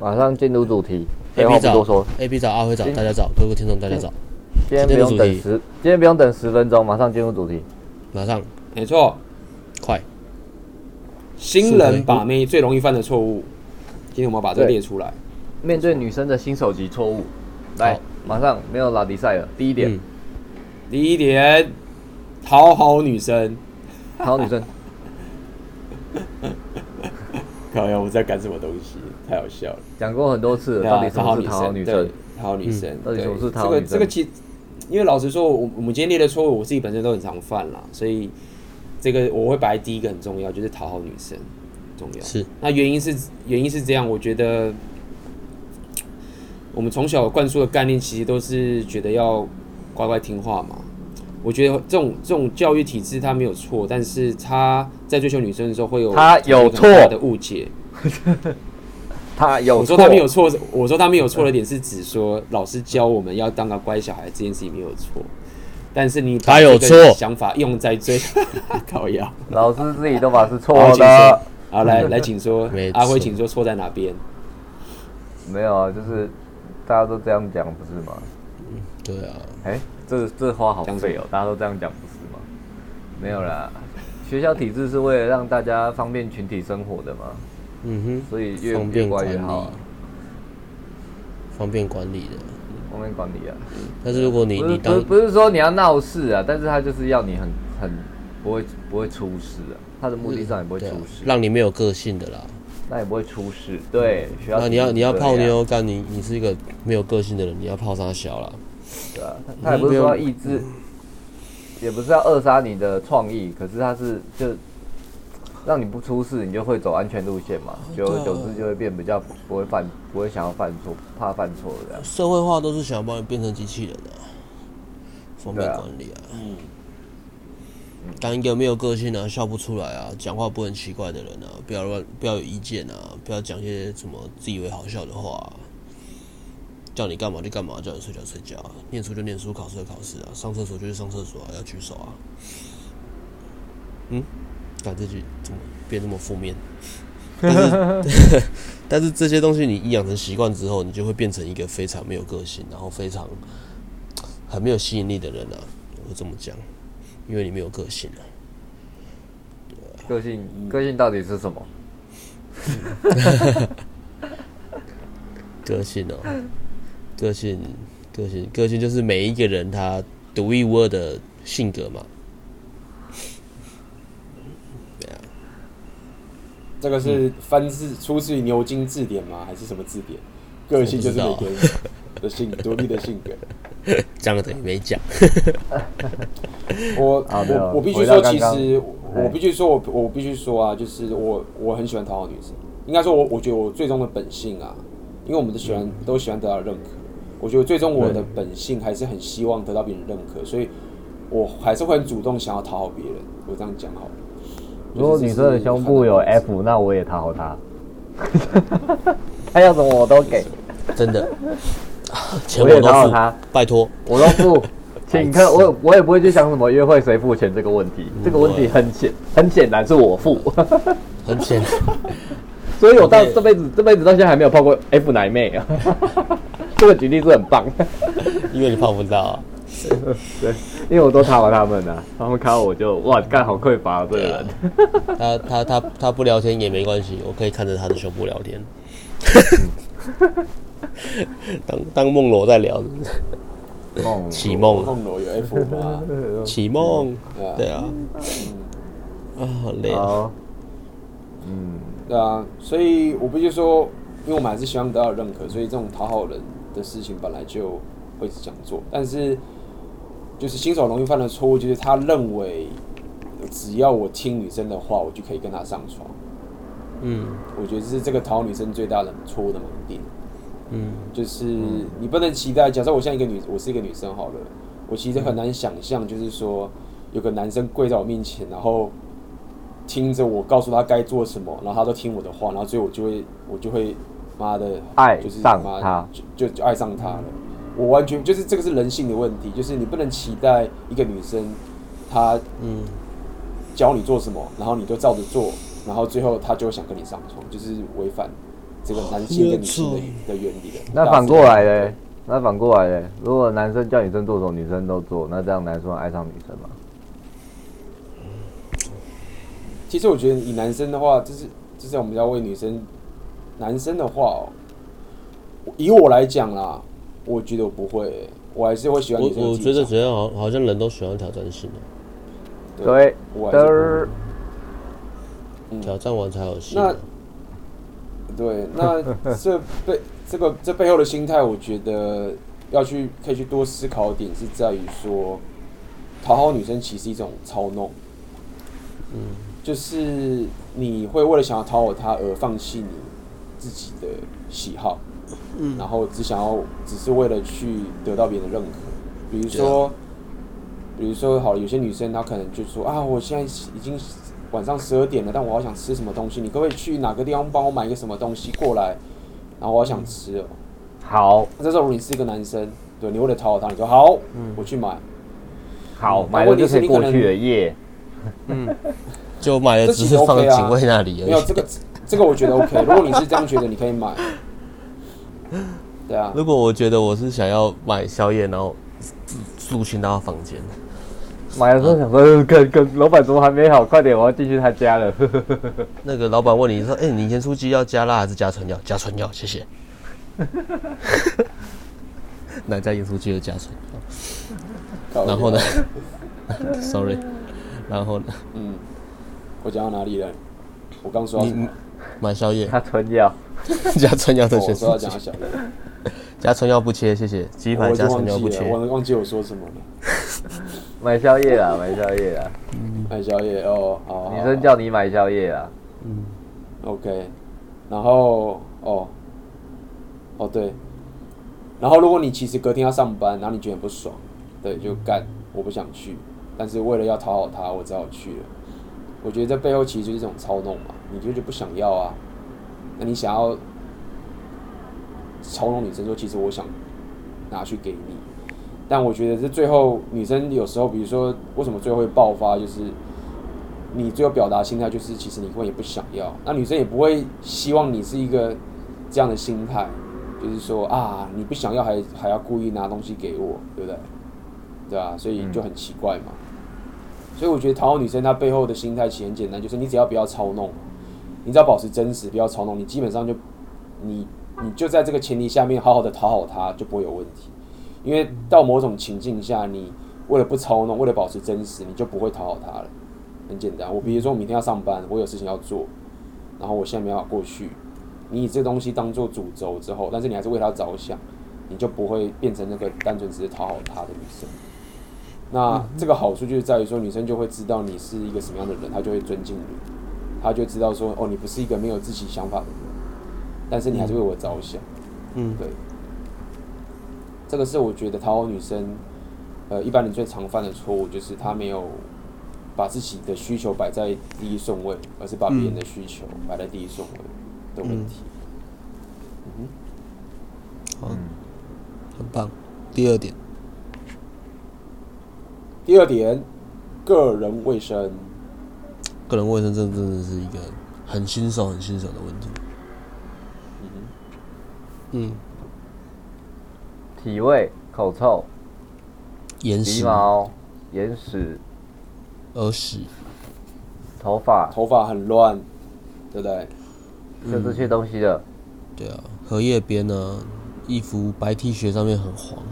马上进入主题。A B 找说，A B 找阿辉找，大家找，各位听众大家找。今天不用等十，今天不用等十分钟，马上进入主题。马上，没错，快。新人把妹最容易犯的错误，今天我们把这个列出来。面对女生的新手级错误，来，马上没有拉迪赛了。第一点，第一点，讨好女生，讨好女生。靠呀！我在干什么东西？太好笑了。讲过很多次了，到底什么是讨好女生？讨好女生，到底什么是讨好女生？这个这个其实，因为老实说，我我们今天列的错误，我自己本身都很常犯啦，所以这个我会摆第一个很重要，就是讨好女生重要。是。那原因是原因是这样，我觉得我们从小灌输的概念，其实都是觉得要乖乖听话嘛。我觉得这种这种教育体制他没有错，但是他在追求女生的时候会有他有错的误解。他有我说他没有错，我说他没有错的点是指说老师教我们要当个乖小孩这件事情没有错，但是你把这个想法用在追 靠腰，老师自己都把是错的。好，来来，请说，阿辉，请说错在哪边？没有啊，就是大家都这样讲，不是吗？嗯，对啊。哎。这这话好废哦！大家都这样讲不是吗？没有啦，学校体制是为了让大家方便群体生活的嘛。嗯哼，所以越越乖越好，方便管理的，方便管理啊。但是如果你你当不是说你要闹事啊，但是他就是要你很很不会不会出事啊。他的目的上也不会出事，让你没有个性的啦。那也不会出事。对，学校那你要你要泡妞干你你是一个没有个性的人，你要泡啥小了？对啊，他他也不是说要抑制，也不是要扼杀你的创意，可是他是就让你不出事，你就会走安全路线嘛，久而久之就会变比较不会犯，不会想要犯错，怕犯错这样。社会化都是想要把你变成机器人的，方便管理啊。嗯。当一个没有个性啊，笑不出来啊，讲话不很奇怪的人啊，不要乱，不要有意见啊，不要讲些什么自以为好笑的话。叫你干嘛就干嘛，叫你睡觉睡觉，念书就念书，考试就考试啊，上厕所就去上厕所啊，要举手啊。嗯，讲这句怎么变那么负面？但是，但是这些东西你一养成习惯之后，你就会变成一个非常没有个性，然后非常很没有吸引力的人啊。我这么讲，因为你没有个性啊。个性，个性到底是什么？个性哦。个性，个性，个性就是每一个人他独一无二的性格嘛。对啊，这个是翻自出自于牛津字典吗？还是什么字典？个性就是每个人的性独立的性格。讲了等于没讲。我我我必须说，其实我必须说，我我必须说啊，就是我我很喜欢讨好女生。应该说，我我觉得我最终的本性啊，因为我们都喜欢都喜欢得到认可。我觉得最终我的本性还是很希望得到别人认可，所以我还是会很主动想要讨好别人。我这样讲好了。如果女生的胸部有 F，那我也讨好她。她要什么我都给，真的。我也讨好她，拜托，我都付。请客，我我也不会去想什么约会谁付钱这个问题。这个问题很显很显然是我付，很显。所以我到这辈子这辈子到现在还没有泡过 F 奶妹啊。这个举例是很棒，因为你泡不到、啊。对，因为我都讨好他们呢、啊，他们看到我就哇，干好匮乏啊，这个人。他他他他不聊天也没关系，我可以看着他的胸部聊天。当当梦罗在聊，梦启梦梦罗有 F 吗？启梦，对啊，啊好累啊，嗯，对啊，所以我不就说，因为我们还是希望得到认可，所以这种讨好人。的事情本来就会这样做，但是就是新手容易犯的错误，就是他认为只要我听女生的话，我就可以跟她上床。嗯，我觉得这是这个讨女生最大的错误的盲点。嗯，就是你不能期待，假设我像一个女，我是一个女生好了，我其实很难想象，就是说有个男生跪在我面前，然后听着我告诉他该做什么，然后他都听我的话，然后所以我就会，我就会。妈的，爱上他，就就爱上他了。我完全就是这个是人性的问题，就是你不能期待一个女生，她嗯教你做什么，然后你就照着做，然后最后他就想跟你上床，就是违反这个男性跟女性的的原理的。那反过来嘞？那反过来嘞？如果男生叫女生做什么，女生都做，那这样男生爱上女生吗？其实我觉得以男生的话，就是就是我们要为女生，男生的话哦，以我来讲啦，我觉得我不会、欸，我还是会喜欢女生。我我觉得只要好好像人都喜欢挑战性的，对，的，挑战完才有戏、啊。那对，那 这背这个这背后的心态，我觉得要去可以去多思考点，是在于说，讨好女生其实一种操弄，嗯。就是你会为了想要讨好她而放弃你自己的喜好，嗯，然后只想要只是为了去得到别人的认可。比如说，比如说，好，有些女生她可能就说啊，我现在已经晚上十二点了，但我好想吃什么东西，你可不可以去哪个地方帮我买一个什么东西过来？然后我好想吃哦。好，这时候如果你是一个男生，对，你为了讨好他，你说好，嗯，我去买。好，买了就可以过去了耶。嗯。就买了，只是放在警卫那里而已。没有这个，这个我觉得 OK。如果你是这样觉得，你可以买。对啊。如果我觉得我是想要买宵夜，然后入侵到房间，买的时候想说，跟跟老板怎么还没好？快点，我要进去他家了。那个老板问你说：“哎，你盐酥鸡要加辣还是加纯料？”加纯料，谢谢。哪家盐酥鸡有加纯料？然后呢？Sorry。然后呢？嗯。我讲到哪里了？我刚说你买宵夜，加春药，加春药的学生。我说要讲小的，加春药不切，谢谢。鸡排加春药不切，我忘记我说什么了。买宵夜 啦，买宵夜啦。买宵夜哦，好。女生叫你买宵夜啦。嗯，OK。然后哦，哦对。然后如果你其实隔天要上班，然后你觉得很不爽，对，就干，我不想去，但是为了要讨好他，我只好去了。我觉得这背后其实就是一种操弄嘛，你就是不想要啊？那你想要操弄女生说，其实我想拿去给你，但我觉得这最后女生有时候，比如说为什么最后会爆发，就是你最后表达心态就是其实你根本也不想要，那女生也不会希望你是一个这样的心态，就是说啊你不想要还还要故意拿东西给我，对不对？对啊，所以就很奇怪嘛。所以我觉得讨好女生，她背后的心态其实很简单，就是你只要不要操弄，你只要保持真实，不要操弄，你基本上就你你就在这个前提下面好好的讨好他，就不会有问题。因为到某种情境下，你为了不操弄，为了保持真实，你就不会讨好他了。很简单，我比如说我明天要上班，我有事情要做，然后我现在没办法过去，你以这东西当做主轴之后，但是你还是为他着想，你就不会变成那个单纯只是讨好他的女生。那这个好处就是在于说，女生就会知道你是一个什么样的人，她就会尊敬你，她就知道说，哦，你不是一个没有自己想法的人，但是你还是为我着想，嗯，对。这个是我觉得讨好女生，呃，一般人最常犯的错误就是她没有把自己的需求摆在第一顺位，而是把别人的需求摆在第一顺位的问题。嗯，好，很棒。第二点。第二点，个人卫生。个人卫生真真的是一个很新手、很新手的问题。嗯。嗯。体味、口臭、眼屎、鼻毛、眼屎、耳屎、头发、头发很乱，对不对？就这些东西的。对啊，荷叶边呢，衣服白 T 恤上面很黄。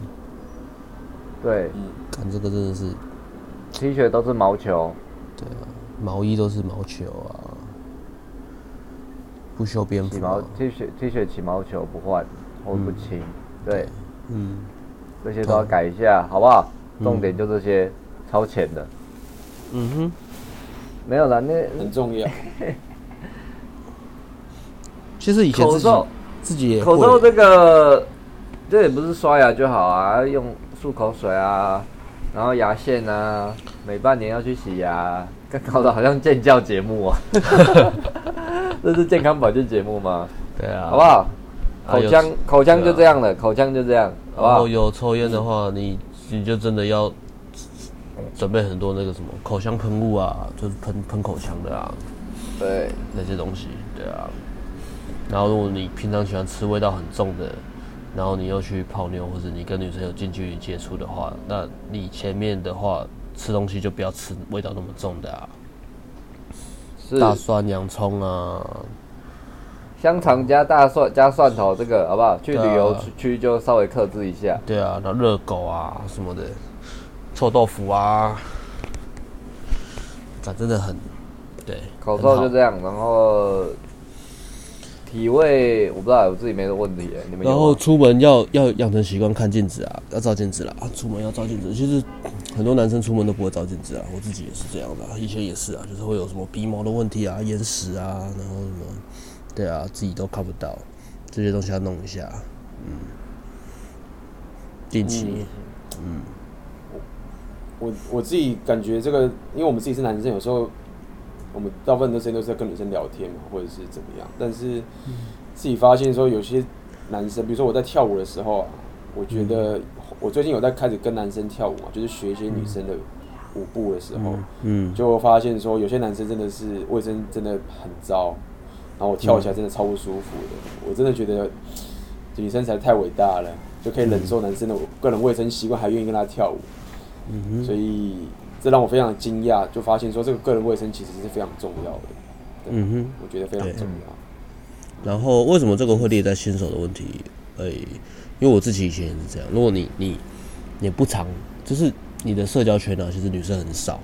对，嗯，看这个真的是，T 恤都是毛球，对啊，毛衣都是毛球啊，不修边幅，啊，毛 T 恤 T 恤起毛球不换，或不清，嗯，对，嗯，这些都要改一下，好不好？重点就这些，嗯，超前的，嗯哼，没有了，那很重要。其实以前自己自己也口罩这个，这也不是刷牙就好啊，用。漱口水啊，然后牙线啊，每半年要去洗牙，搞得好像健教节目啊！这是健康保健节目吗？对啊，好不好？口腔口腔就这样了，口腔就这样，好不好？然后有抽烟的话，你你就真的要准备很多那个什么口腔喷雾啊，就是喷喷口腔的啊，对，那些东西，对啊。然后如果你平常喜欢吃味道很重的，然后你又去泡妞，或者你跟女生有近距离接触的话，那你前面的话吃东西就不要吃味道那么重的啊，是大蒜、洋葱啊，香肠加大蒜加蒜头，这个好不好？去旅游区就稍微克制一下。对啊，那热狗啊什么的，臭豆腐啊，这真的很对，口臭就这样，然后。体味我不知道，我自己没这个问题哎。你们然后出门要要养成习惯看镜子啊，要照镜子啦。出门要照镜子，其实很多男生出门都不会照镜子啊。我自己也是这样的，以前也是啊，就是会有什么鼻毛的问题啊、眼屎啊，然后什么，对啊，自己都看不到，这些东西要弄一下，嗯，定期，嗯，嗯我我我自己感觉这个，因为我们自己是男生，有时候。我们大部分的时间都是在跟女生聊天嘛，或者是怎么样。但是自己发现说，有些男生，比如说我在跳舞的时候啊，我觉得我最近有在开始跟男生跳舞嘛，就是学一些女生的舞步的时候，嗯，就发现说有些男生真的是卫生真的很糟，然后我跳起来真的超不舒服的。我真的觉得女生才太伟大了，就可以忍受男生的个人卫生习惯，还愿意跟他跳舞。嗯，所以。这让我非常惊讶，就发现说这个个人卫生其实是非常重要的。嗯哼，我觉得非常重要。然后为什么这个会列在新手的问题？诶，因为我自己以前也是这样。如果你你你不常，就是你的社交圈呢，其实女生很少，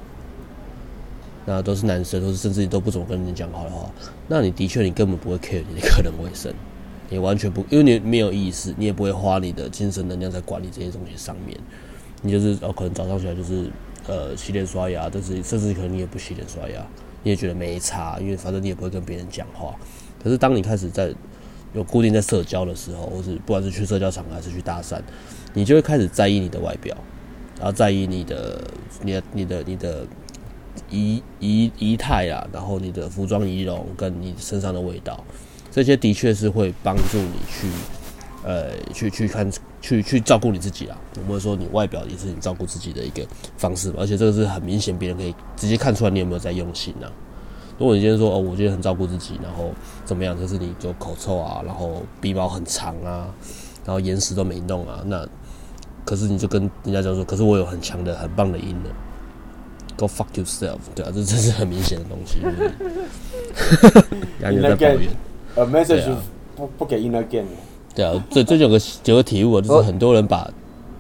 那都是男生，都是甚至你都不怎么跟人讲好的话，那你的确你根本不会 care 你的个人卫生，你完全不，因为你没有意识，你也不会花你的精神能量在管理这些东西上面。你就是哦，可能早上起来就是。呃，洗脸刷牙，但是甚至可能你也不洗脸刷牙，你也觉得没差，因为反正你也不会跟别人讲话。可是当你开始在有固定在社交的时候，或是不管是去社交场合还是去搭讪，你就会开始在意你的外表，然后在意你的、你的、你的、你的仪仪仪态啊，然后你的服装仪容跟你身上的味道，这些的确是会帮助你去。呃，去去看，去去照顾你自己啊。我们会说，你外表也是你照顾自己的一个方式，而且这个是很明显，别人可以直接看出来你有没有在用心啊。如果你今天说哦，我今天很照顾自己，然后怎么样？就是你就口臭啊，然后鼻毛很长啊，然后眼屎都没弄啊，那可是你就跟人家讲说，可是我有很强的、很棒的音呢。Go fuck yourself，对啊，这这是很明显的东西。Inner gain，a message 不不给 inner gain。对啊，这这有个有个体悟，就是很多人把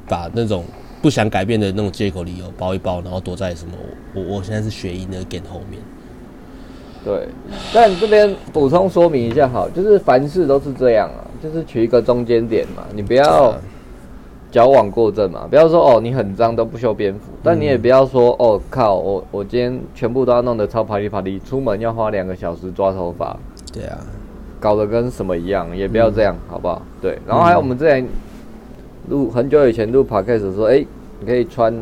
把那种不想改变的那种借口理由包一包，然后躲在什么我我现在是学医的 gain 后面。对，但这边补充说明一下好，就是凡事都是这样啊，就是取一个中间点嘛，你不要矫枉过正嘛，不要说哦你很脏都不修边幅，但你也不要说哦靠我我今天全部都要弄得超啪里啪里，出门要花两个小时抓头发。对啊。搞得跟什么一样，也不要这样，嗯、好不好？对，然后还有我们之前录很久以前录 podcast 说，哎、欸，你可以穿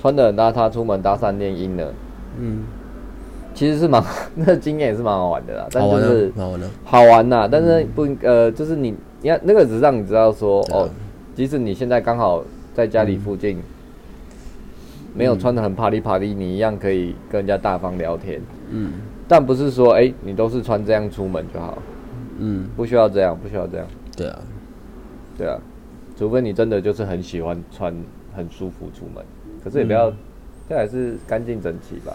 穿的很邋遢出门搭讪练音的，嗯，其实是蛮 那经验也是蛮好玩的啦，但就是好玩的，好玩呐，但是不呃，就是你你看那个只是让你知道说，哦，即使你现在刚好在家里附近，没有穿的很啪里啪里，你一样可以跟人家大方聊天，嗯。但不是说，哎、欸，你都是穿这样出门就好，嗯，不需要这样，不需要这样。对啊，对啊，除非你真的就是很喜欢穿很舒服出门，可是也不要，嗯、这还是干净整齐吧。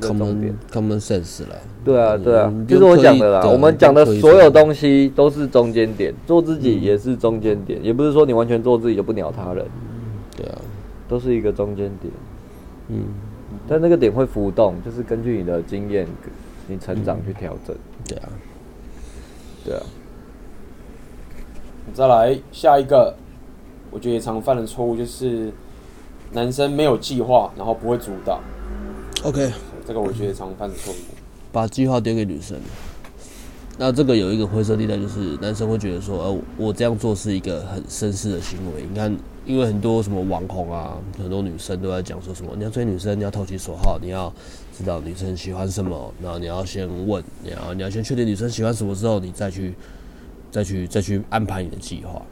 Common common sense 啦。对啊，对啊，就是我讲的啦。我们讲的所有东西都是中间点，做自己也是中间点，嗯、也不是说你完全做自己就不鸟他人。对啊，都是一个中间点。嗯。但那个点会浮动，就是根据你的经验、你成长去调整。对啊，对啊。再来下一个，我觉得也常犯的错误就是男生没有计划，然后不会主导。OK，这个我觉得常犯的错误。把计划丢给女生。那这个有一个灰色地带，就是男生会觉得说，呃，我这样做是一个很绅士的行为。你看。因为很多什么网红啊，很多女生都在讲说什么，你要追女生，你要投其所好，你要知道女生喜欢什么，然后你要先问，你要你要先确定女生喜欢什么之后，你再去再去再去安排你的计划，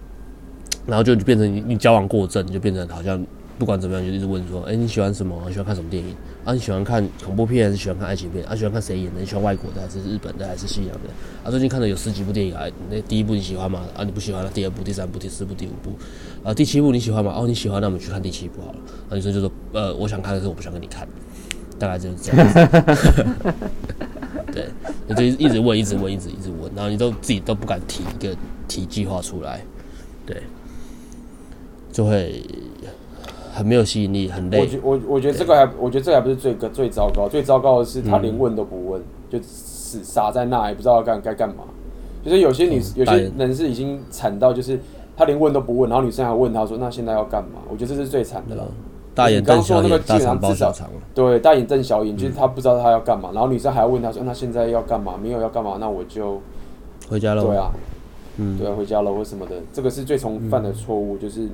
然后就变成你你交往过正，就变成好像不管怎么样，就一直问说，哎、你喜欢什么？你喜欢看什么电影？啊，你喜欢看恐怖片还是喜欢看爱情片？啊，喜欢看谁演的？你喜欢外国的还是日本的还是西洋的？啊，最近看的有十几部电影啊，那第一部你喜欢吗？啊，你不喜欢了，第二部、第三部、第四部、第五部，啊，第七部你喜欢吗？哦，你喜欢，那我们去看第七部好了。啊，女生就说，呃，我想看，可是我不想跟你看，大概就是这样子。对，你就一直问，一直问，一直一直问，然后你都自己都不敢提一个提计划出来，对。就会很没有吸引力，很累。我觉我我觉得这个还，我觉得这个还不是最个最糟糕，最糟糕的是他连问都不问，嗯、就死傻在那，也不知道要干该干嘛。就是有些女、嗯、有些人是已经惨到，就是他连问都不问，然后女生还问他说：“那现在要干嘛？”我觉得这是最惨的了。大眼瞪小眼，那个基本上至少对大眼瞪小眼，就是他不知道他要干嘛，然后女生还要问他说：“那现在要干嘛？没有要干嘛，那我就回家了。”对啊。嗯，对啊，回家了或什么的，这个是最常犯的错误，就是，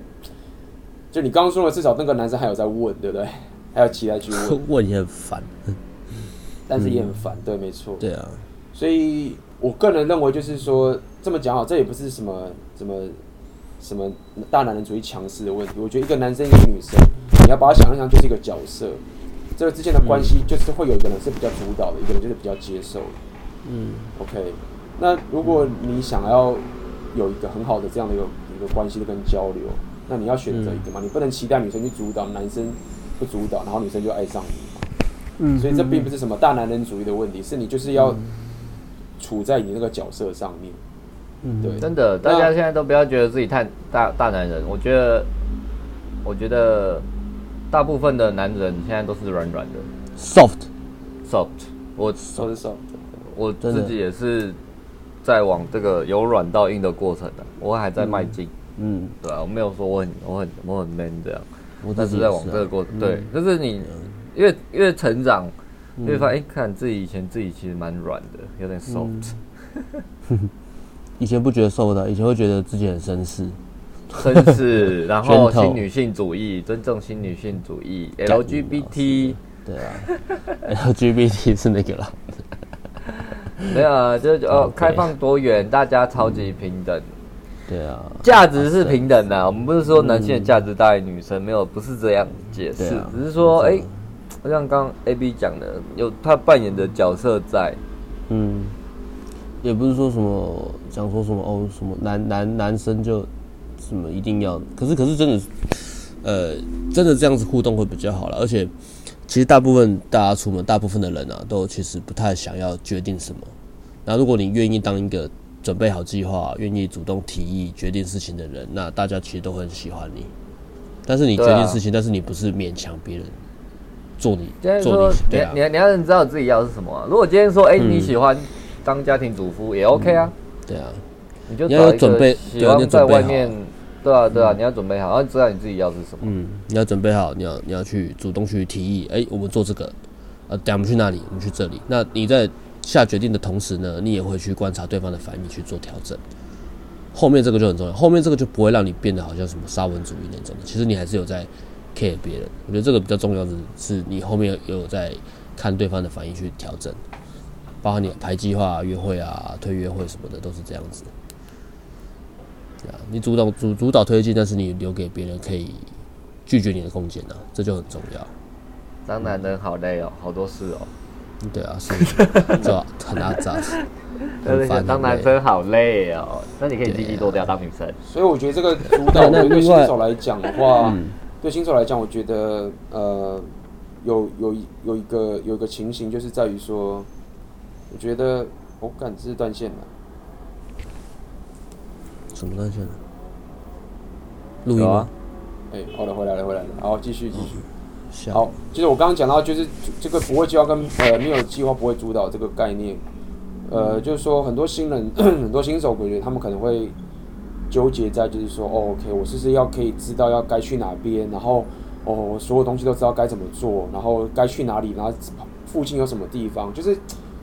就你刚刚说了，至少那个男生还有在问，对不对？还有期待去问，问也很烦，但是也很烦，对，没错，对啊，所以我个人认为，就是说这么讲好，这也不是什么什么什么大男人主义强势的问题。我觉得一个男生一个女生，你要把它想象就是一个角色，这个之间的关系就是会有一个人是比较主导的，一个人就是比较接受的，嗯，OK。那如果你想要有一个很好的这样的一个一个关系的跟交流，那你要选择一个嘛，嗯、你不能期待女生去主导，男生不主导，然后女生就爱上你嘛。嗯，所以这并不是什么大男人主义的问题，是你就是要处在你那个角色上面。嗯，对，真的，大家现在都不要觉得自己太大大男人，我觉得，我觉得大部分的男人现在都是软软的，soft，soft，我都是 soft，我自己也是。在往这个由软到硬的过程呢，我还在迈进。嗯，对啊，我没有说我很我很我很 man 这样，我但是在往这个过程。对，就是你越越成长，越发现哎，看自己以前自己其实蛮软的，有点 soft。以前不觉得瘦的，以前会觉得自己很绅士，绅士，然后新女性主义，尊重新女性主义，LGBT。对啊，LGBT 是那个了。没有啊，就哦，开放多元，大家超级平等。对啊，价值是平等的。我们不是说男性的价值大于女生，没有，不是这样解释，只是说，哎，好像刚 A B 讲的，有他扮演的角色在。嗯，也不是说什么讲说什么哦，什么男男男生就什么一定要，可是可是真的，呃，真的这样子互动会比较好了，而且。其实大部分大家出门，大部分的人啊，都其实不太想要决定什么。那如果你愿意当一个准备好计划、愿意主动提议、决定事情的人，那大家其实都很喜欢你。但是你决定事情，但是你不是勉强别人做你做你。对啊，你你要知道自己要是什么啊。如果今天说，哎，你喜欢当家庭主妇也 OK 啊。对啊，你就要准备，喜欢在外面。对啊，对啊，你要准备好，然后知道你自己要是什么。嗯，你要准备好，你要你要去主动去提议，哎，我们做这个，呃，等下我们去那里？我们去这里。那你在下决定的同时呢，你也会去观察对方的反应去做调整。后面这个就很重要，后面这个就不会让你变得好像什么沙文主义那种的。其实你还是有在 care 别人。我觉得这个比较重要的是，你后面有在看对方的反应去调整，包括你排计划、约会啊、推约会什么的，都是这样子。你主导主主导推进，但是你留给别人可以拒绝你的空间呢，这就很重要。当男人好累哦，好多事哦。对啊，是，这很阿杂，很烦。当男生好累哦，那你可以积极多掉当女生。所以我觉得这个主导对新手来讲的话，对新手来讲，我觉得呃，有有有一个有一个情形，就是在于说，我觉得我感知断线了。什么断线了？录音吗？哎，好的，回来了，回来了。好，继续，继续。好，就是我刚刚讲到，就是这个不会计划跟呃没有计划不会主导这个概念。呃，就是说很多新人，很多新手，我觉得他们可能会纠结在，就是说，哦，OK，我是不是要可以知道要该去哪边，然后哦，我所有东西都知道该怎么做，然后该去哪里，然后附近有什么地方，就是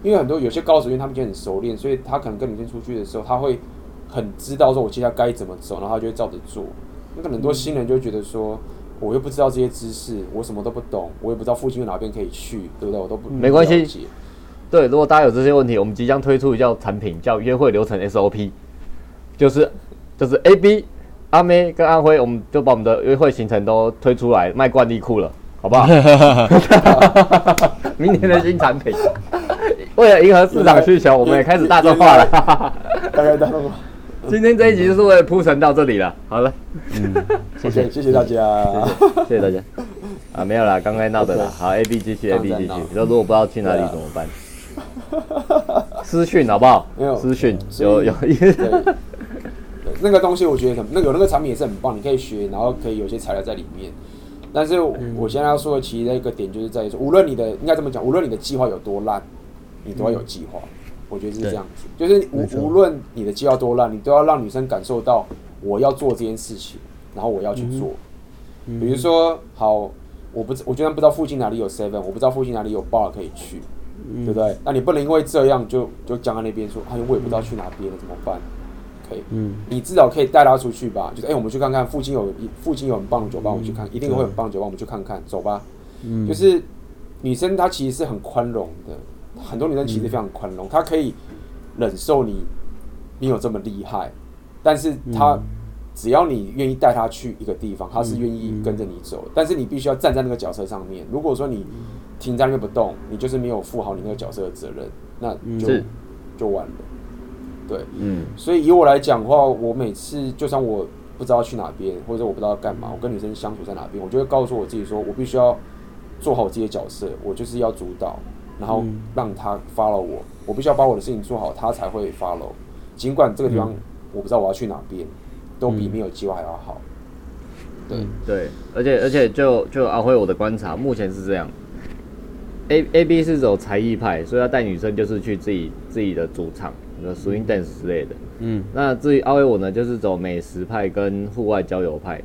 因为很多有些高手，因为他们已经很熟练，所以他可能跟女生出去的时候，他会。很知道说，我接下来该怎么走，然后他就会照着做。那可能很多新人就觉得说，我又不知道这些知识，我什么都不懂，我也不知道附近有哪边可以去，对不对？我都不没关系。对，如果大家有这些问题，我们即将推出一叫产品，叫约会流程 SOP，就是就是 A B 阿妹跟阿辉，我们就把我们的约会行程都推出来卖惯例裤了，好不好？明年的新产品，为了迎合市场需求，我们也开始大众化了。大概大众化。今天这一集就是为了铺陈到这里了。好了，嗯，谢谢谢谢大家，谢谢大家。啊，没有啦，刚刚闹的啦。好，A B 继续，A B 继续。你说如果不知道去哪里怎么办？私讯好不好？没有私讯，有有一个。那个东西我觉得很，那有那个产品也是很棒，你可以学，然后可以有些材料在里面。但是我现在要说的其实一个点就是在于说，无论你的应该这么讲，无论你的计划有多烂，你都要有计划。我觉得是这样子，就是无无论你的计划多烂，你都要让女生感受到我要做这件事情，然后我要去做。比如说，好，我不我居然不知道附近哪里有 seven，我不知道附近哪里有 bar 可以去，对不对？那你不能因为这样就就僵在那边说，哎，我也不知道去哪边了，怎么办？可以，嗯，你至少可以带她出去吧。就是，哎，我们去看看附近有附近有很棒的酒吧，我们去看，一定会很棒的酒吧，我们去看看，走吧。嗯，就是女生她其实是很宽容的。很多女生其实非常宽容，她可以忍受你，你有这么厉害，但是她只要你愿意带她去一个地方，她是愿意跟着你走。但是你必须要站在那个角色上面。如果说你停在那边不动，你就是没有负好你那个角色的责任，那就就完了。对，嗯。所以以我来讲的话，我每次就算我不知道去哪边，或者我不知道干嘛，我跟女生相处在哪边，我就会告诉我自己说，我必须要做好我自己的角色，我就是要主导。然后让他 follow 我，我必须要把我的事情做好，他才会 follow。尽管这个地方我不知道我要去哪边，都比没有计划还要好。对对，而且而且就就阿辉我的观察，目前是这样。A A B 是走才艺派，所以要带女生就是去自己自己的主场，那 swing dance 之类的。嗯，那至于阿威我呢，就是走美食派跟户外郊游派。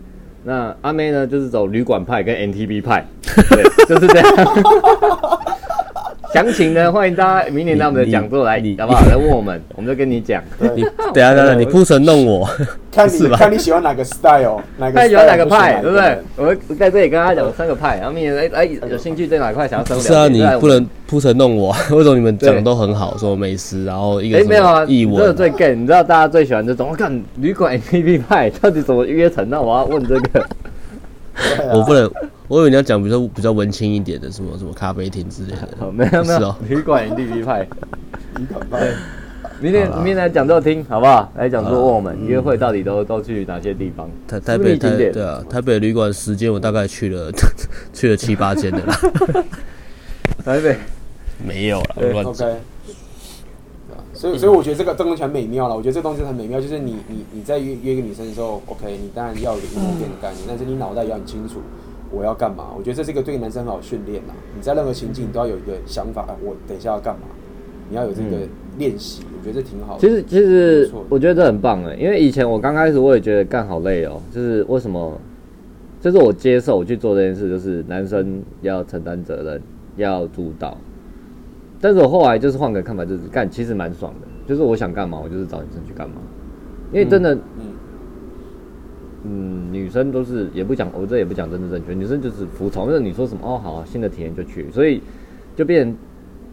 那阿妹呢，就是走旅馆派跟 NTB 派。对，就是这样。详情呢？欢迎大家明年到我们的讲座来，好不好？来问我们，我们就跟你讲。你等下等下，你铺陈弄我，看你 看你喜欢哪个 style，哪个喜欢哪个派，对不对？我们在这里跟他讲三个派，然后明年哎哎有兴趣在哪块想要深入。是啊，你不能铺陈弄我，为什么你们讲的都很好？说美食，然后一个哎没有啊，这个最 gay，你知道大家最喜欢这种？我看旅馆 APP 派到底怎么约成？那我要问这个，我不能。我以为你要讲比较比较文青一点的，什么什么咖啡厅之类的。好，没有没有，旅馆地皮派。旅馆派。明天明天来讲座听，好不好？来讲座问我们约会到底都都去哪些地方？台台北台对啊，台北旅馆时间我大概去了 去了七八间的啦。台北没有了，乱讲。所以所以我觉得这个这东西很美妙了。我觉得这个东西很美妙，就是你你你在约约一个女生的时候，OK，你当然要有一个应变的概念，但是你脑袋也要很清楚。我要干嘛？我觉得这是一个对男生很好训练啦。你在任何情境，你都要有一个想法。我等一下要干嘛？你要有这个练习。我觉得这挺好的。其实，其实我觉得这很棒哎，因为以前我刚开始我也觉得干好累哦。就是为什么？就是我接受我去做这件事，就是男生要承担责任，要主导。但是我后来就是换个看法，就是干其实蛮爽的。就是我想干嘛，我就是找女生去干嘛。因为真的，嗯。嗯，女生都是也不讲，我这也不讲政治正确，女生就是服从，就是你说什么哦，好啊，新的体验就去，所以就变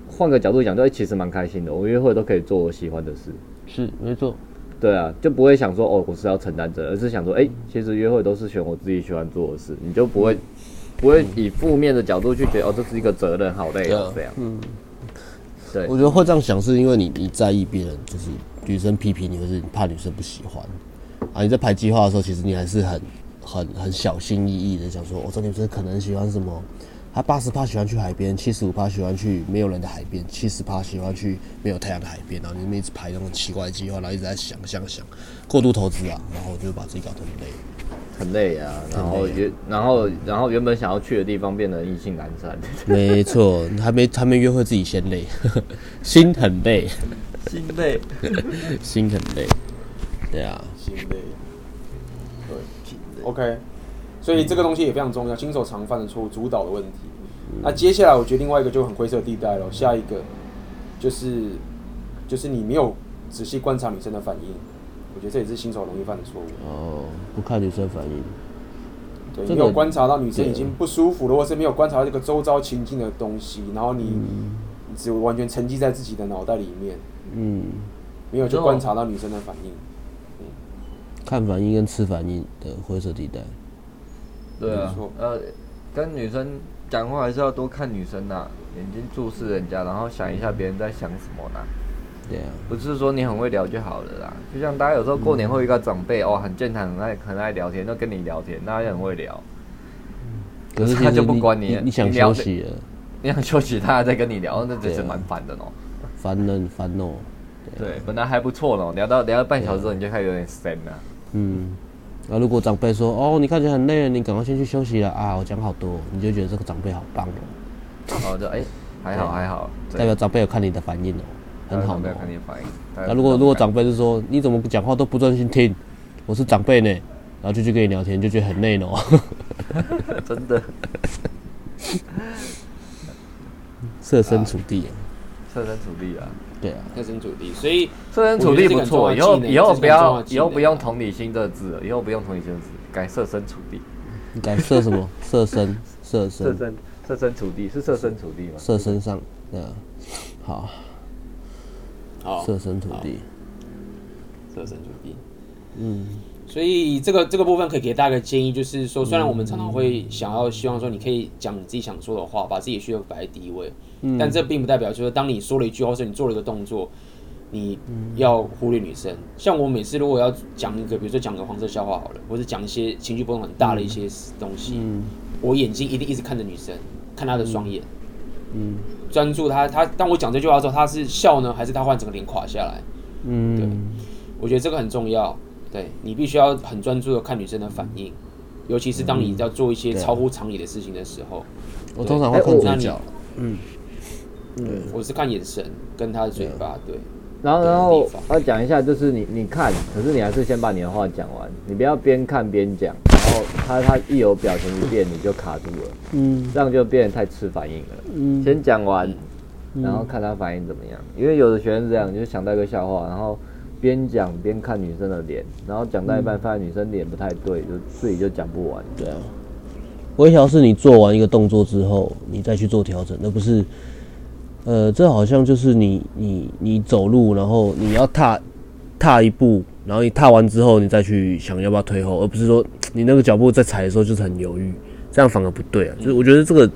换个角度讲，就其实蛮开心的。我约会都可以做我喜欢的事，是没错，对啊，就不会想说哦，我是要承担责任，而是想说，哎、欸，其实约会都是选我自己喜欢做的事，你就不会不会以负面的角度去觉得哦，这是一个责任，好累哦，这样，嗯，对，我觉得会这样想是因为你你在意别人，就是女生批评你，或是你怕女生不喜欢。啊，你在排计划的时候，其实你还是很、很、很小心翼翼的，想说，我这女生可能喜欢什么？她八十趴喜欢去海边，七十五趴喜欢去没有人的海边，七十趴喜欢去没有太阳的海边。然后你们一直排那种奇怪的计划，然后一直在想、想、想，过度投资啊，然后就把自己搞得很累，很累啊。然后原、然后、然后原本想要去的地方变得意兴阑珊。没错，还没、还没约会，自己先累，心很累，心累，心很累。对啊，心累，对，OK，所以这个东西也非常重要，新手常犯的错误，主导的问题。那接下来我觉得另外一个就很灰色地带了，下一个就是就是你没有仔细观察女生的反应，我觉得这也是新手容易犯的错误。哦，不看女生反应，对，没有观察到女生已经不舒服了，或是没有观察到这个周遭情境的东西，然后你你只完全沉浸在自己的脑袋里面，嗯，没有去观察到女生的反应。看反应跟吃反应的灰色地带。对啊，呃，跟女生讲话还是要多看女生呐、啊，眼睛注视人家，然后想一下别人在想什么呢？对啊，不是说你很会聊就好了啦。就像大家有时候过年会遇到长辈、嗯、哦，很健谈，很爱很爱聊天，都跟你聊天，那也很会聊。可是他就不管你，你，你想休息了，你想休息，他还在跟你聊，那真是蛮烦的哦。烦人烦哦。对，本来还不错呢，聊到聊到半小时之后，你就开始有点神了。嗯。那如果长辈说：“哦，你看起来很累，你赶快先去休息了啊！”我讲好多，你就觉得这个长辈好棒哦。哦，就哎，还好 还好，代表长辈有看你的反应哦，很好。的。那如果如果长辈是说：“你怎么讲话都不专心听？”我是长辈呢，然后就去跟你聊天，就觉得很累哦。真的。设身处地。设身处地啊。对啊，设身处地，所以设身处地不错。以后以后不要以后不用同理心这个字，以后不用同理心这个字，改设身处地。改设什么？设身设身设身设身处地是设身处地吗？设身上，对啊。好，好，设身处地，设身处地。嗯，所以这个这个部分可以给大家个建议，就是说，虽然我们常常会想要希望说，你可以讲你自己想说的话，把自己的需求摆在第一位。嗯但这并不代表，就是当你说了一句话，或者你做了一个动作，你要忽略女生。像我每次如果要讲一个，比如说讲个黄色笑话好了，或者讲一些情绪波动很大的一些东西，我眼睛一定一直看着女生，看她的双眼，嗯，专注他他当我讲这句话的时候，他是笑呢，还是他换整个脸垮下来？嗯，对，我觉得这个很重要。对，你必须要很专注的看女生的反应，尤其是当你要做一些超乎常理的事情的时候。我通常会控嘴角，嗯。嗯，我是看眼神跟他的嘴巴，对。对然后，然后要讲一下，就是你你看，可是你还是先把你的话讲完，你不要边看边讲，他他一有表情一变，你就卡住了，嗯，这样就变得太吃反应了。嗯，先讲完，然后看他反应怎么样。因为有的学生是这样，就是想到一个笑话，然后边讲边看女生的脸，然后讲到一半发现女生脸不太对，就自己就讲不完。对啊，微调是你做完一个动作之后，你再去做调整，而不是。呃，这好像就是你你你走路，然后你要踏踏一步，然后你踏完之后，你再去想要不要退后，而不是说你那个脚步在踩的时候就是很犹豫，这样反而不对啊。就是我觉得这个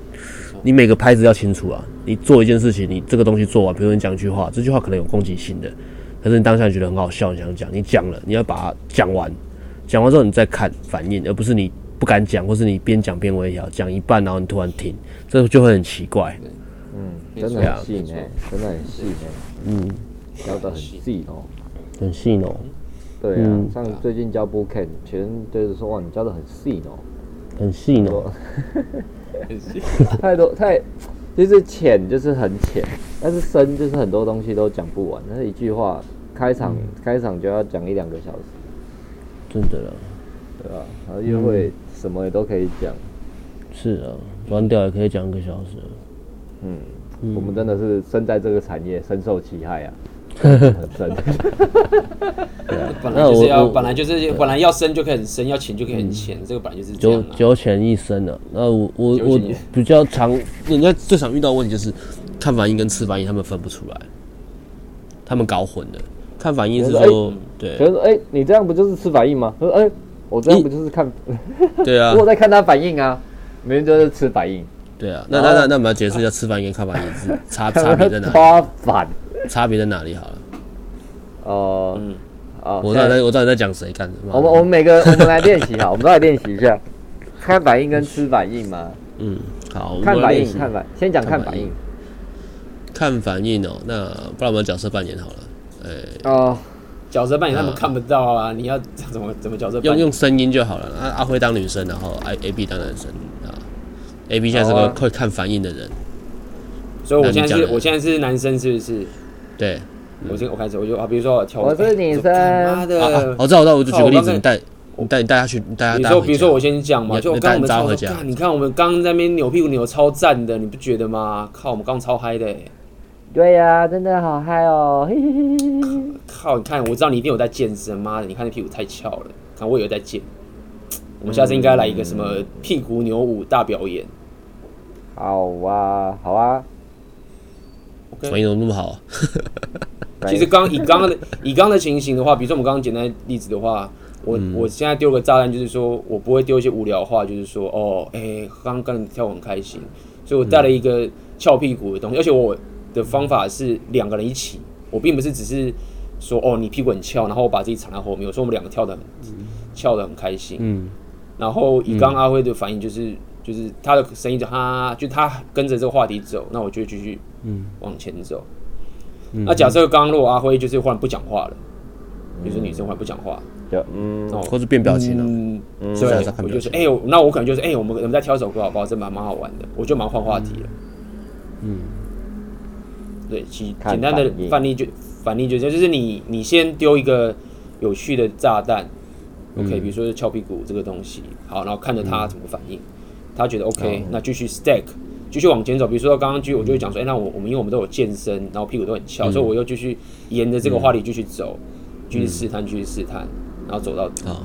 你每个拍子要清楚啊。你做一件事情，你这个东西做完，比如说你讲一句话，这句话可能有攻击性的，可是你当下觉得很好笑，你想讲，你讲了，你要把它讲完，讲完之后你再看反应，而不是你不敢讲，或是你边讲边微调，讲一半然后你突然停，这就会很奇怪。嗯真的很细呢，真的很细呢，嗯，聊的很细哦，很细哦，对啊，像最近教 Bootcamp，全人就是说哇，你教的很细哦，很细哦，很细，太多太，就是浅就是很浅，但是深就是很多东西都讲不完，那是一句话开场开场就要讲一两个小时，真的了，对吧？然后约会什么也都可以讲，是啊，软屌也可以讲一个小时，嗯。我们真的是身在这个产业，深受其害啊，本来就是要，本来就是本来要深就可以很深，要浅就可以很浅，这个本来就是九九浅一深的。那我我我比较常，人家最常遇到的问题就是看反应跟吃反应，他们分不出来，他们搞混了。看反应是说，对，就是哎，你这样不就是吃反应吗？他说哎，我这样不就是看？对啊，我在看他反应啊，明明就是吃反应。对啊，那那那那我们要解释一下吃反应跟看反应是差 差别在哪里？差反差别在哪里？好了，哦，嗯，啊，我到底在，我知道你在讲谁干什么。我们我们每个我们来练习哈，我们都来练习一下，看反应跟吃反应嘛。嗯，好，看反应，看反，先讲看反应。看反应哦，那不然我们角色扮演好了。哎，哦，角色扮演他们看不到啊，你要怎么怎么角色扮演？用用声音就好了。阿阿辉当女生，然后 A A B 当男生啊。A B 现在是个会看反应的人，所以我现在是，我现在是男生，是不是？对，我先我开始，我就啊，比如说我跳，我是女生，妈的，我知道，我知道，我就举个例子，你带，你带，你带他去，你带他。你说，比如说我先讲嘛，就刚我们超，你看我们刚在那边扭屁股扭超赞的，你不觉得吗？靠，我们刚超嗨的，对呀，真的好嗨哦，嘿嘿嘿靠，你看，我知道你一定有在健身，妈的，你看那屁股太翘了，看我有在健，我们下次应该来一个什么屁股扭舞大表演。好啊，好啊，反应怎么那么好。啊？其实刚以刚刚的以刚刚的情形的话，比如说我们刚刚简单例子的话，我、嗯、我现在丢个炸弹，就是说我不会丢一些无聊话，就是说哦，哎、欸，刚刚跳很开心，所以我带了一个翘屁股的东西，而且我的方法是两个人一起，我并不是只是说哦你屁股很翘，然后我把自己藏在后面，我说我们两个跳的很翘的很开心，嗯，然后以刚阿辉的反应就是就是他的声音就哈，就他跟着这个话题走，那我就继续嗯。往前走，嗯、那假设刚刚如果阿辉就是忽然不讲话了，比如说女生忽然不讲话。嗯，或者变表情了，嗯，对，我就是，哎呦，那我可能就是，哎，我们我们再挑一首歌好不好？这蛮蛮好玩的，我就蛮换话题了。嗯，对，其简单的范例就反例就就是你你先丢一个有趣的炸弹，OK，比如说是翘屁股这个东西，好，然后看着他怎么反应，他觉得 OK，那继续 stack，继续往前走。比如说刚刚就我就会讲说，哎，那我我们因为我们都有健身，然后屁股都很翘，所以我又继续沿着这个话题继续走，继续试探，继续试探。然后走到啊、哦，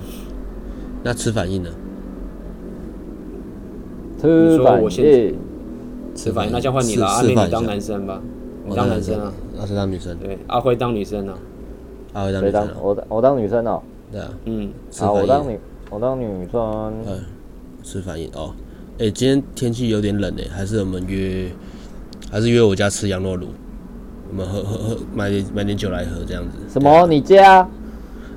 那吃反应呢？吃反应，吃反应，那先换你了。阿妹，你当男生吧，你当男生啊。阿是当女生。对，阿辉当女生啊。阿辉当女生。我我当女生哦。对啊。嗯。好，我当女，我当女生。嗯，吃反应哦。哎，今天天气有点冷哎，还是我们约，还是约我家吃羊肉炉，我们喝喝喝，买点买点酒来喝这样子。什么？你家？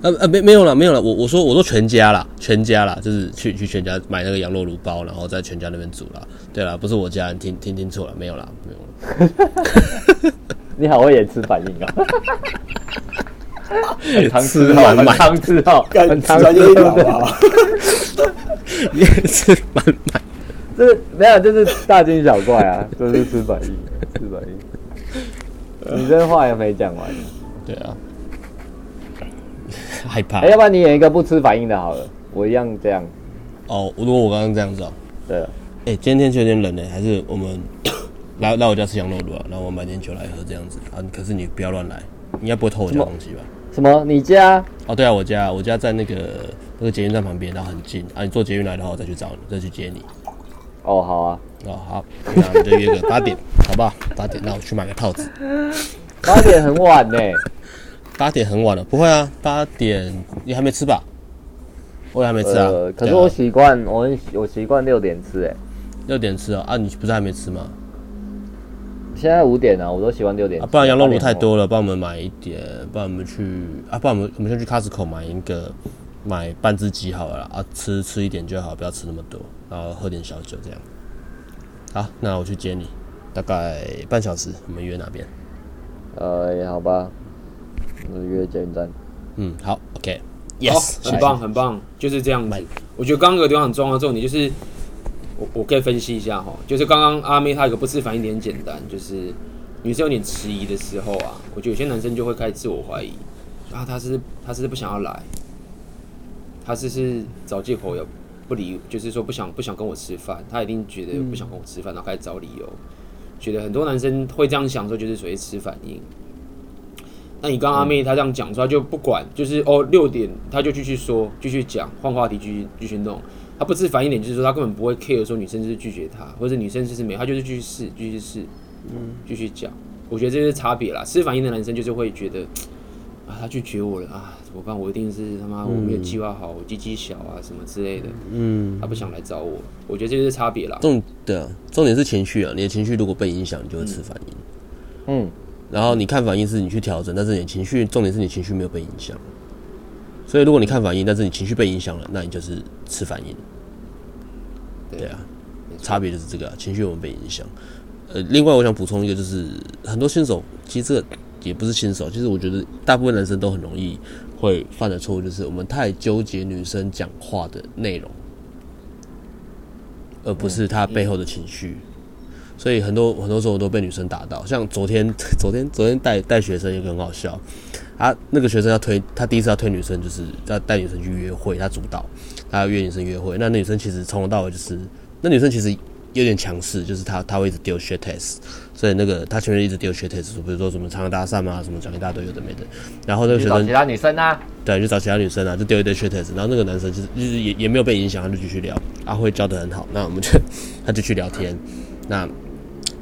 呃呃，没没有了，没有了。我我说我说全家啦，全家啦，就是去去全家买那个羊肉炉包，然后在全家那边煮啦。对啦，不是我家，你听听听错了，没有啦，没有了。你好会演吃反应啊！很常 吃满满，常吃哦，很常吃的。也是满满，这没有，就是大惊小怪啊，就是吃反应，吃反应。你这话也没讲完。对啊。害怕，哎，要不然你演一个不吃反应的好了，我一样这样。哦，如果我刚刚这样子哦。对了，哎，今天天气有点冷呢，还是我们来来我家吃羊肉炉啊？然后我买点酒来喝这样子啊。可是你不要乱来，你应该不会偷我家东西吧？什么？你家？哦，对啊，我家，我家在那个那个捷运站旁边，然后很近啊。你坐捷运来的话，我再去找你，再去接你。哦，好啊。哦，好，那我们就约个八点，好不好？八点，那我去买个套子。八点很晚呢。八点很晚了，不会啊，八点你还没吃吧？我也还没吃啊。呃、可是我习惯，我我习惯六点吃，哎，六点吃啊？啊，你不是还没吃吗？现在五点了，我都习惯六点、啊。不然羊肉炉太多了，帮我们买一点，帮我们去啊，帮我们我们先去 Costco 买一个，买半只鸡好了啦啊，吃吃一点就好，不要吃那么多，然后喝点小酒这样。好，那我去接你，大概半小时，我们约哪边？呃，也好吧。我约捷运站。嗯，好，OK，Yes，好，很棒，很棒，就是这样子。我觉得刚刚有地方很重要的重点就是，我我可以分析一下哈，就是刚刚阿妹她有个不自反应点很简单，就是女生有点迟疑的时候啊，我觉得有些男生就会开始自我怀疑，啊，他是他是不想要来，他是是找借口也不理，就是说不想不想跟我吃饭，他一定觉得不想跟我吃饭，然后开始找理由，觉得很多男生会这样想说，就是属于吃反应。那你刚刚阿妹她这样讲出来就不管，就是哦六点他就继续说，继续讲，换话题，继续继续弄。他不是反应点，就是说他根本不会 care 说女生就是拒绝他，或者女生就是没，他就是继续试，继续试，嗯，继续讲。我觉得这是差别啦。吃反应的男生就是会觉得啊，他拒绝我了啊，怎么办？我一定是他妈我没有计划好，我鸡鸡小啊什么之类的。嗯，他不想来找我。我觉得这就是差别啦。重对啊，重点是情绪啊，你的情绪如果被影响，你就会吃反应。嗯。嗯然后你看反应是你去调整，但是你情绪重点是你情绪没有被影响，所以如果你看反应，但是你情绪被影响了，那你就是吃反应。对啊，差别就是这个啊，情绪我们被影响。呃，另外我想补充一个，就是很多新手其实这个也不是新手，其实我觉得大部分男生都很容易会犯的错误，就是我们太纠结女生讲话的内容，而不是她背后的情绪。所以很多很多时候都被女生打到，像昨天 昨天昨天带带学生也很好笑，啊，那个学生要推他第一次要推女生，就是要带女生去约会，他主导，他要约女生约会，那那女生其实从头到尾就是，那女生其实有点强势，就是她她会一直丢 shit test，所以那个他前面一直丢 shit test，比如说什么长搭讪嘛，什么讲一大堆有的没的，然后那个学生找其他女生啊，对，就找其他女生啊，就丢一堆 shit test，然后那个男生就是就是也也没有被影响，他就继续聊，阿辉教得很好，那我们就他就去聊天，那。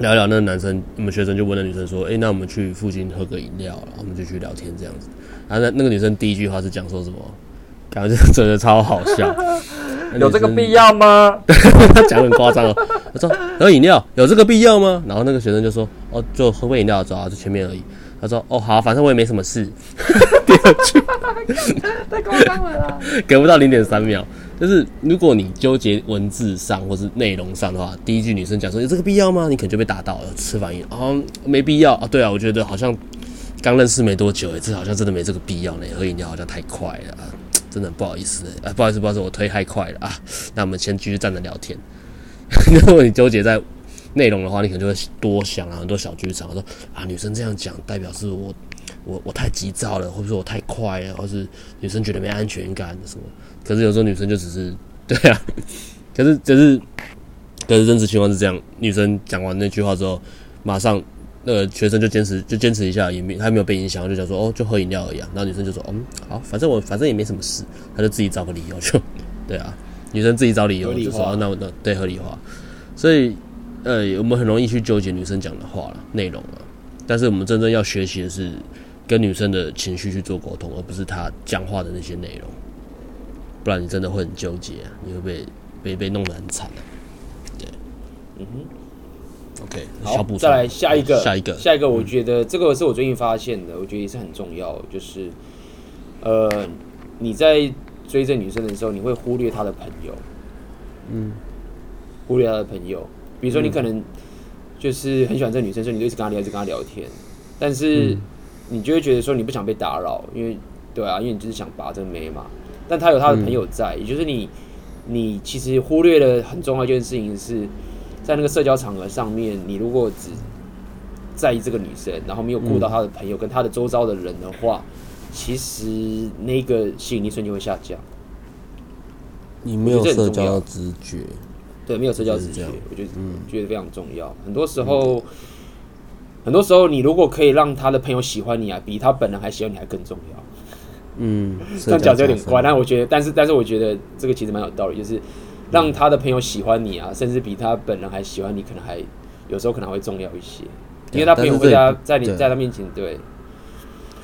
聊一聊，那个男生，我们学生就问那女生说：“哎、欸，那我们去附近喝个饮料，然后我们就去聊天这样子。”然后那那个女生第一句话是讲说什么？感觉真的超好笑。有这个必要吗？他讲很夸张哦。他说喝饮料有这个必要吗？然后那个学生就说哦，就喝杯饮料走啊，就前面而已。他说哦好，反正我也没什么事。第二句 太夸张了啦，给不到零点三秒。就是如果你纠结文字上或是内容上的话，第一句女生讲说有这个必要吗？你可能就被打到了，吃反应哦，没必要啊。对啊，我觉得好像刚认识没多久，哎，这好像真的没这个必要呢。喝饮料好像太快了，真的不好意思，哎，不好意思，不好意思，我推太快了啊。那我们先继续站着聊天。如果你纠结在内容的话，你可能就会多想啊，很多小剧场说啊，女生这样讲代表是我我我太急躁了，或者说我太快了，或是女生觉得没安全感什么。可是有时候女生就只是 对啊，可是可是可是真实情况是这样，女生讲完那句话之后，马上那个学生就坚持就坚持一下，也没他没有被影响，就讲说哦，就喝饮料而已啊。然后女生就说嗯好，反正我反正也没什么事，他就自己找个理由就 对啊，女生自己找理由就说啊，那我那对合理化，所以呃我们很容易去纠结女生讲的话了内容了，但是我们真正要学习的是跟女生的情绪去做沟通，而不是她讲话的那些内容。不然你真的会很纠结，你会被被被弄得很惨。对，嗯哼，OK，好，再来下一个，下一个，下一个，我觉得这个是我最近发现的，我觉得也是很重要，就是呃，你在追这女生的时候，你会忽略她的朋友，嗯，忽略她的朋友，比如说你可能就是很喜欢这女生，所以你就一直跟她聊，一直跟她聊天，但是你就会觉得说你不想被打扰，因为对啊，因为你就是想拔这个妹嘛。但她有她的朋友在，也就是你，你其实忽略了很重要一件事情是，在那个社交场合上面，你如果只在意这个女生，然后没有顾到她的朋友跟她的周遭的人的话，其实那个吸引力瞬间会下降。你没有社交直觉，对，没有社交直觉，我觉得嗯，觉得非常重要。很多时候，很多时候，你如果可以让他的朋友喜欢你啊，比他本人还喜欢你还更重要。嗯，这样讲就有点怪，但我觉得，但是，但是我觉得这个其实蛮有道理，就是让他的朋友喜欢你啊，甚至比他本人还喜欢你，可能还有时候可能会重要一些，因为他朋友会在在你在他面前对。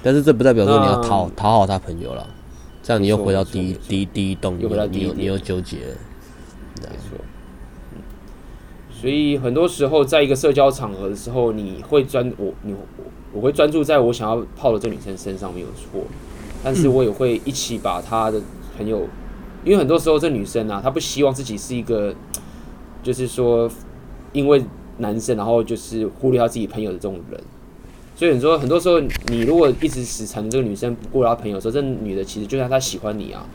但是这不代表说你要讨讨好他朋友了，这样你又回到第一第一第一洞，又回到第一，你又纠结了。没错。所以很多时候，在一个社交场合的时候，你会专我你我会专注在我想要泡的这女生身上，没有错。但是我也会一起把他的朋友，因为很多时候这女生啊，她不希望自己是一个，就是说，因为男生然后就是忽略她自己朋友的这种人，所以你说很多时候你如果一直死缠这个女生不顾她朋友的时候，这女的其实就算她喜欢你啊，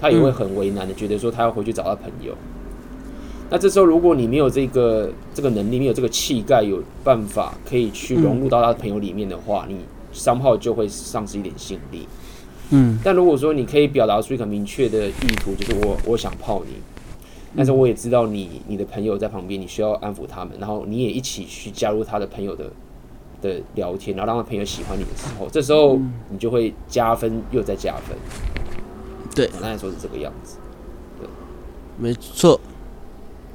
她也会很为难的，觉得说她要回去找她朋友。那这时候如果你没有这个这个能力，没有这个气概，有办法可以去融入到她的朋友里面的话，你商号就会丧失一点吸引力。嗯，但如果说你可以表达出一个明确的意图，就是我我想泡你，但是我也知道你你的朋友在旁边，你需要安抚他们，然后你也一起去加入他的朋友的的聊天，然后让他朋友喜欢你的时候，这时候你就会加分又再加分。对，简单来说是这个样子。对，没错。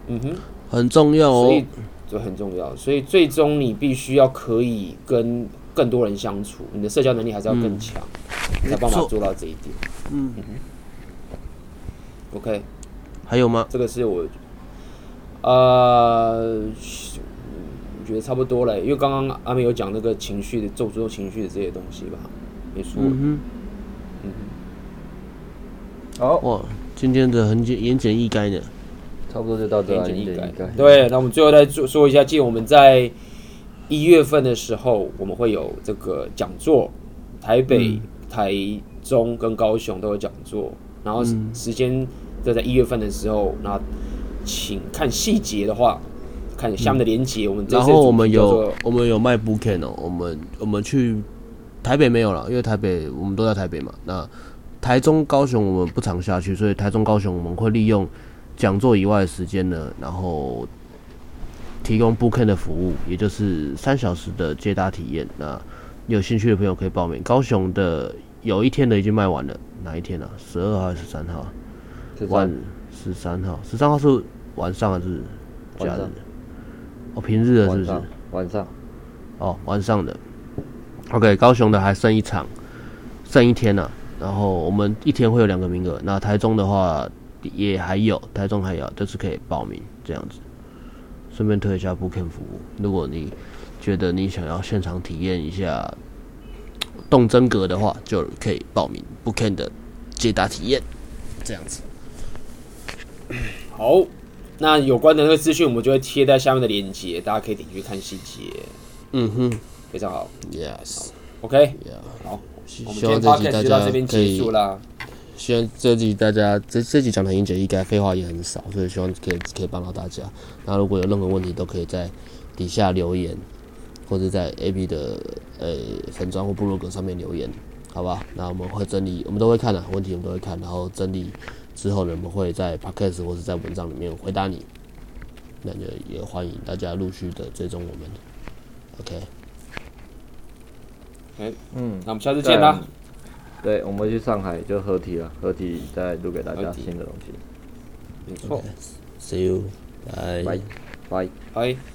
嗯哼，很重要哦，所以就很重要，所以最终你必须要可以跟更多人相处，你的社交能力还是要更强。才办法做到这一点。嗯，OK，还有吗？这个是我，呃，我觉得差不多了，因为刚刚阿美有讲那个情绪的，做主动情绪的这些东西吧，没错。嗯哼，嗯哼。好哇，今天的很简言简意赅的，差不多就到这了。言简意赅。对，那我们最后再说说一下，记得我们在一月份的时候，我们会有这个讲座。台北、嗯、台中跟高雄都有讲座，然后时间都在一月份的时候。那请看细节的话，看下面的连接。我们然后我们有我们有卖 booking 哦，我们我们去台北没有了，因为台北我们都在台北嘛。那台中、高雄我们不常下去，所以台中、高雄我们会利用讲座以外的时间呢，然后提供 booking 的服务，也就是三小时的接搭体验。那有兴趣的朋友可以报名。高雄的有一天的已经卖完了，哪一天呢、啊？十二号还是十三号？晚十三号，十三号是晚上还是假日？哦，平日的是不是？晚上。晚上哦，晚上的。OK，高雄的还剩一场，剩一天了、啊。然后我们一天会有两个名额，那台中的话也还有，台中还有，这次可以报名这样子。顺便推一下 Bootcamp 服务，如果你觉得你想要现场体验一下动真格的话，就可以报名 Bootcamp 的解答体验，这样子。好，那有关的那个资讯我们就会贴在下面的链接，大家可以点进去看细节。嗯哼，非常好。Yes，OK，好，希望这集大家可以。希望这集大家这这集讲的很简易，该废话也很少，所以希望可以可以帮到大家。那如果有任何问题，都可以在底下留言，或者在 AB 的呃粉砖或部落格上面留言，好吧？那我们会整理，我们都会看的，问题我们都会看，然后整理之后呢，我们会在 Podcast 或者在文章里面回答你。那就也欢迎大家陆续的追踪我们。OK，哎，嗯，那我们下次见啦。对，我们去上海就合体了，合体再录给大家新的东西。没错。See you，拜拜，拜拜。